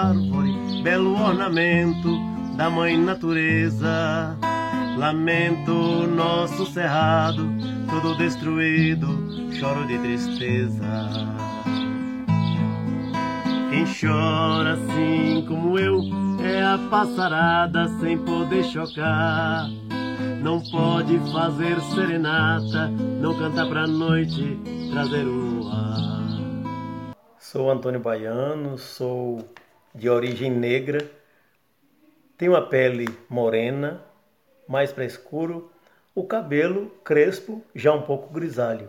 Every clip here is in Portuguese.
Árvore, belo ornamento da mãe natureza. Lamento nosso cerrado, todo destruído, choro de tristeza. Quem chora assim como eu é a passarada sem poder chocar. Não pode fazer serenata, não cantar pra noite, trazer o ar. Sou Antônio Baiano, sou de origem negra, tenho a pele morena, mais para escuro, o cabelo crespo, já um pouco grisalho.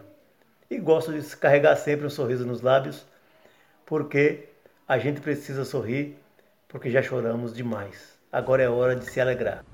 E gosto de carregar sempre um sorriso nos lábios, porque a gente precisa sorrir, porque já choramos demais. Agora é hora de se alegrar.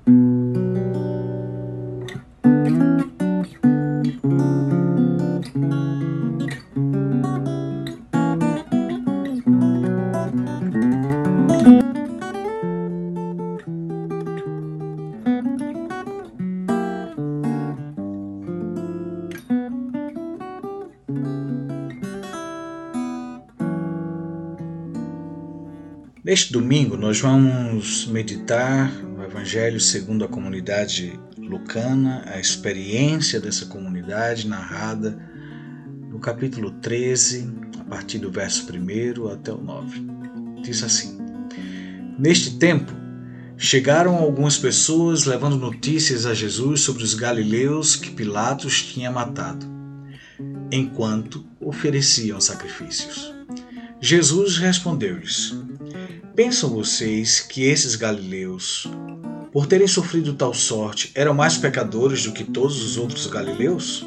Neste domingo, nós vamos meditar no Evangelho segundo a comunidade lucana, a experiência dessa comunidade narrada no capítulo 13, a partir do verso 1 até o 9. Diz assim: Neste tempo, chegaram algumas pessoas levando notícias a Jesus sobre os galileus que Pilatos tinha matado, enquanto ofereciam sacrifícios. Jesus respondeu-lhes: Pensam vocês que esses galileus, por terem sofrido tal sorte, eram mais pecadores do que todos os outros galileus?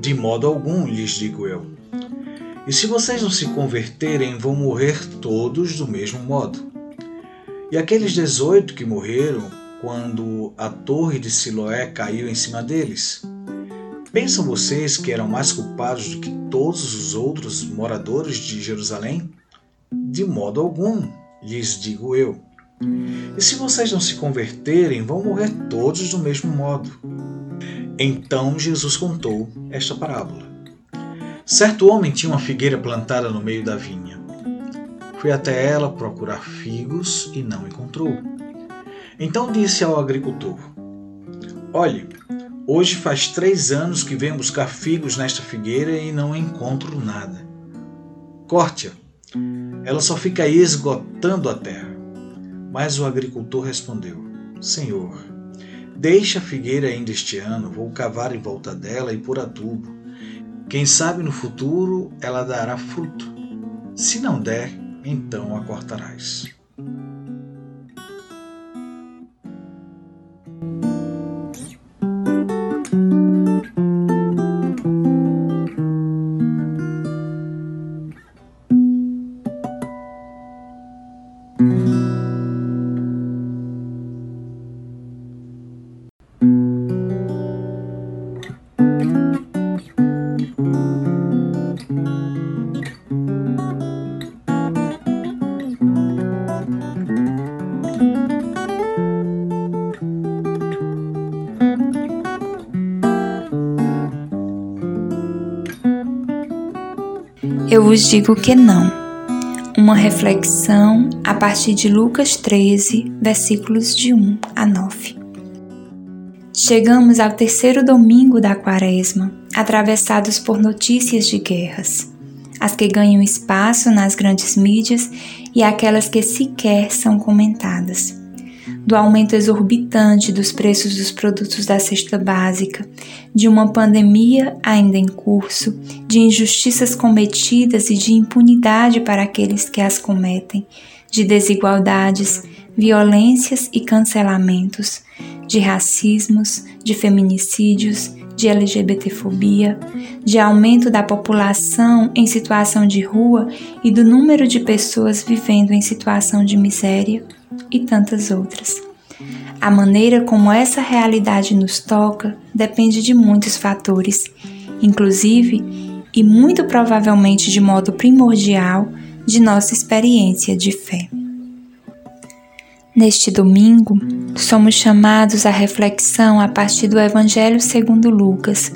De modo algum, lhes digo eu. E se vocês não se converterem, vão morrer todos do mesmo modo. E aqueles dezoito que morreram quando a torre de Siloé caiu em cima deles, pensam vocês que eram mais culpados do que todos os outros moradores de Jerusalém? De modo algum lhes digo eu. E se vocês não se converterem, vão morrer todos do mesmo modo. Então Jesus contou esta parábola. Certo homem tinha uma figueira plantada no meio da vinha. Foi até ela procurar figos e não encontrou. Então disse ao agricultor: Olhe, hoje faz três anos que venho buscar figos nesta figueira e não encontro nada. Corte-a ela só fica esgotando a terra. Mas o agricultor respondeu: Senhor, deixa a figueira ainda este ano, vou cavar em volta dela e pôr adubo. Quem sabe no futuro ela dará fruto. Se não der, então a cortarás. Eu vos digo que não. Uma reflexão a partir de Lucas 13, versículos de 1 a 9. Chegamos ao terceiro domingo da quaresma, atravessados por notícias de guerras, as que ganham espaço nas grandes mídias e aquelas que sequer são comentadas do aumento exorbitante dos preços dos produtos da cesta básica, de uma pandemia ainda em curso, de injustiças cometidas e de impunidade para aqueles que as cometem, de desigualdades, violências e cancelamentos, de racismos, de feminicídios, de LGBTfobia, de aumento da população em situação de rua e do número de pessoas vivendo em situação de miséria e tantas outras. A maneira como essa realidade nos toca depende de muitos fatores, inclusive e muito provavelmente de modo primordial de nossa experiência de fé. Neste domingo, somos chamados à reflexão a partir do Evangelho segundo Lucas,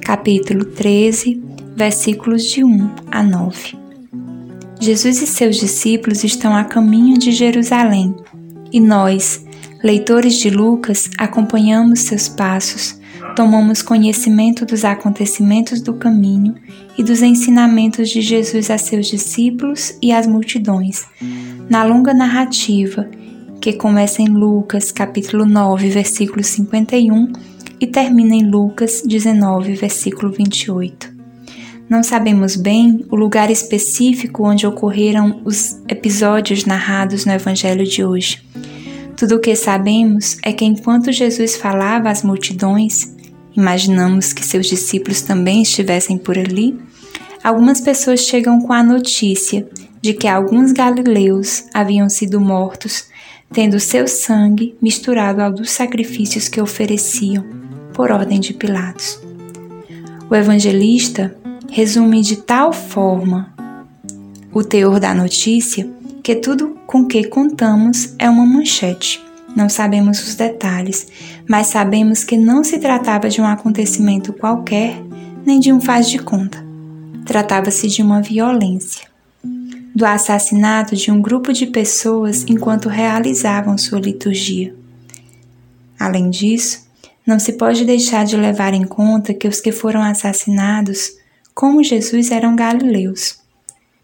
capítulo 13, versículos de 1 a 9. Jesus e seus discípulos estão a caminho de Jerusalém e nós, leitores de Lucas, acompanhamos seus passos, tomamos conhecimento dos acontecimentos do caminho e dos ensinamentos de Jesus a seus discípulos e às multidões. Na longa narrativa, que começa em Lucas, capítulo 9, versículo 51 e termina em Lucas 19, versículo 28. Não sabemos bem o lugar específico onde ocorreram os episódios narrados no Evangelho de hoje. Tudo o que sabemos é que enquanto Jesus falava às multidões, imaginamos que seus discípulos também estivessem por ali, algumas pessoas chegam com a notícia de que alguns galileus haviam sido mortos, tendo seu sangue misturado ao dos sacrifícios que ofereciam, por ordem de Pilatos. O evangelista resume de tal forma o teor da notícia que tudo com que contamos é uma manchete. Não sabemos os detalhes, mas sabemos que não se tratava de um acontecimento qualquer, nem de um faz de conta. Tratava-se de uma violência. Do assassinato de um grupo de pessoas enquanto realizavam sua liturgia. Além disso, não se pode deixar de levar em conta que os que foram assassinados como Jesus eram galileus,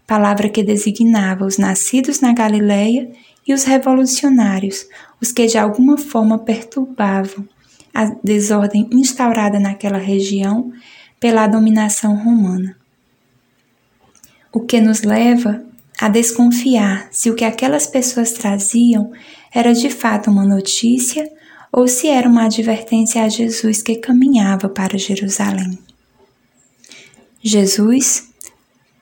palavra que designava os nascidos na Galileia e os revolucionários, os que de alguma forma perturbavam a desordem instaurada naquela região pela dominação romana. O que nos leva a desconfiar se o que aquelas pessoas traziam era de fato uma notícia ou se era uma advertência a Jesus que caminhava para Jerusalém. Jesus,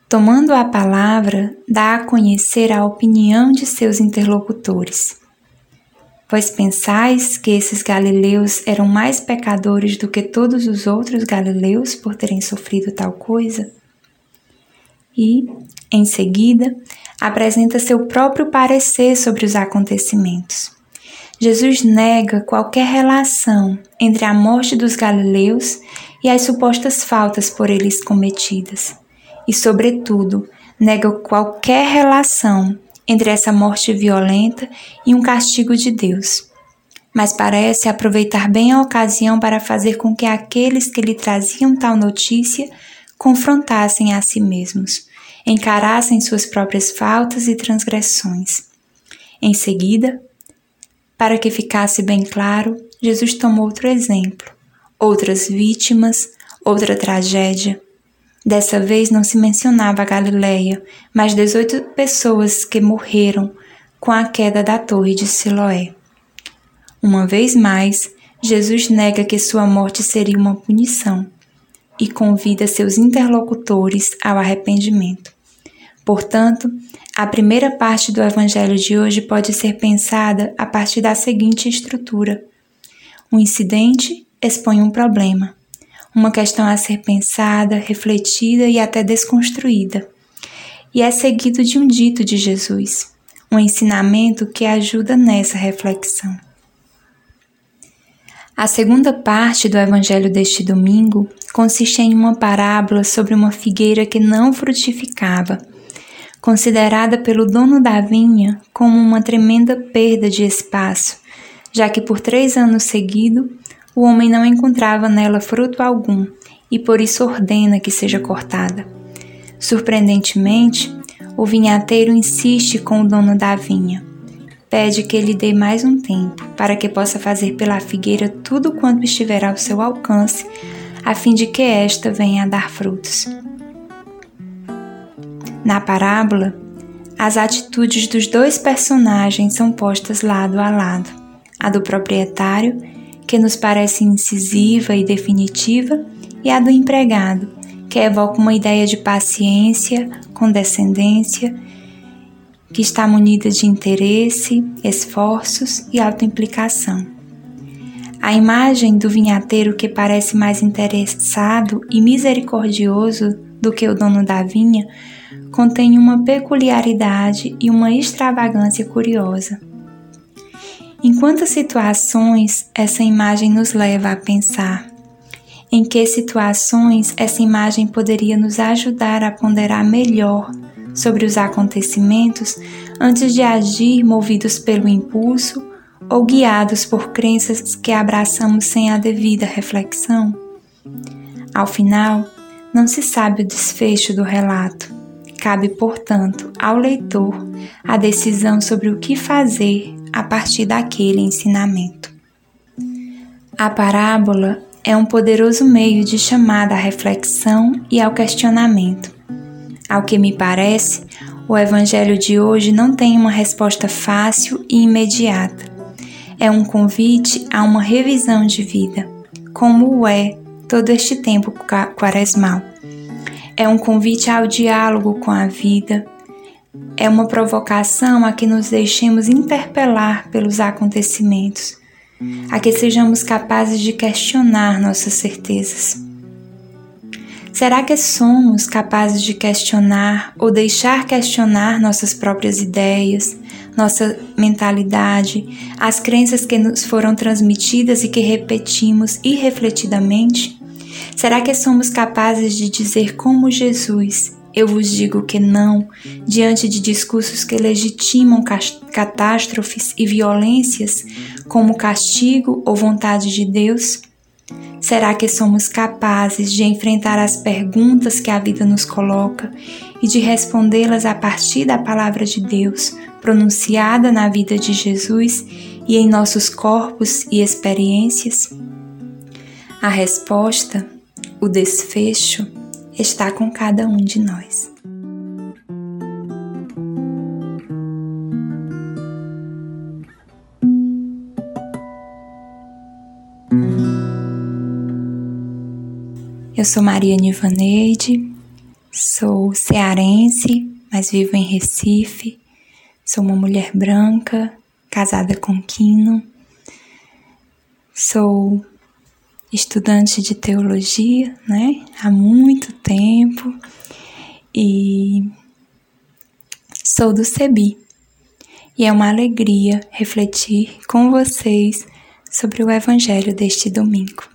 tomando a palavra, dá a conhecer a opinião de seus interlocutores. Vós pensais que esses galileus eram mais pecadores do que todos os outros galileus por terem sofrido tal coisa? E, em seguida, apresenta seu próprio parecer sobre os acontecimentos. Jesus nega qualquer relação entre a morte dos galileus e as supostas faltas por eles cometidas, e, sobretudo, nega qualquer relação entre essa morte violenta e um castigo de Deus. Mas parece aproveitar bem a ocasião para fazer com que aqueles que lhe traziam tal notícia confrontassem a si mesmos, encarassem suas próprias faltas e transgressões. Em seguida, para que ficasse bem claro, Jesus tomou outro exemplo outras vítimas, outra tragédia. Dessa vez não se mencionava a Galileia, mas 18 pessoas que morreram com a queda da torre de Siloé. Uma vez mais, Jesus nega que sua morte seria uma punição e convida seus interlocutores ao arrependimento. Portanto, a primeira parte do Evangelho de hoje pode ser pensada a partir da seguinte estrutura: um incidente expõe um problema, uma questão a ser pensada, refletida e até desconstruída. E é seguido de um dito de Jesus, um ensinamento que ajuda nessa reflexão. A segunda parte do evangelho deste domingo consiste em uma parábola sobre uma figueira que não frutificava, considerada pelo dono da vinha como uma tremenda perda de espaço, já que por três anos seguidos o homem não encontrava nela fruto algum e por isso ordena que seja cortada. Surpreendentemente, o vinhateiro insiste com o dono da vinha. Pede que ele dê mais um tempo para que possa fazer pela figueira tudo quanto estiver ao seu alcance, a fim de que esta venha a dar frutos. Na parábola, as atitudes dos dois personagens são postas lado a lado: a do proprietário, que nos parece incisiva e definitiva, e a do empregado, que evoca uma ideia de paciência, condescendência, que está munida de interesse, esforços e autoimplicação. A imagem do vinhateiro que parece mais interessado e misericordioso do que o dono da vinha contém uma peculiaridade e uma extravagância curiosa. Em quantas situações essa imagem nos leva a pensar? Em que situações essa imagem poderia nos ajudar a ponderar melhor sobre os acontecimentos antes de agir movidos pelo impulso ou guiados por crenças que abraçamos sem a devida reflexão? Ao final, não se sabe o desfecho do relato. Cabe, portanto, ao leitor a decisão sobre o que fazer a partir daquele ensinamento. A parábola é um poderoso meio de chamada à reflexão e ao questionamento. Ao que me parece, o Evangelho de hoje não tem uma resposta fácil e imediata. É um convite a uma revisão de vida, como é todo este tempo quaresmal. É um convite ao diálogo com a vida. É uma provocação a que nos deixemos interpelar pelos acontecimentos a que sejamos capazes de questionar nossas certezas. Será que somos capazes de questionar ou deixar questionar nossas próprias ideias, nossa mentalidade, as crenças que nos foram transmitidas e que repetimos irrefletidamente? Será que somos capazes de dizer como Jesus, eu vos digo que não, diante de discursos que legitimam catástrofes e violências como castigo ou vontade de Deus? Será que somos capazes de enfrentar as perguntas que a vida nos coloca e de respondê-las a partir da palavra de Deus, pronunciada na vida de Jesus e em nossos corpos e experiências? A resposta, o desfecho, está com cada um de nós. Eu sou Maria Nivaneide, sou cearense, mas vivo em Recife. Sou uma mulher branca, casada com Quino. Sou estudante de teologia, né, há muito tempo e sou do CEBI. E é uma alegria refletir com vocês sobre o evangelho deste domingo.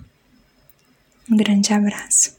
Um grande abraço.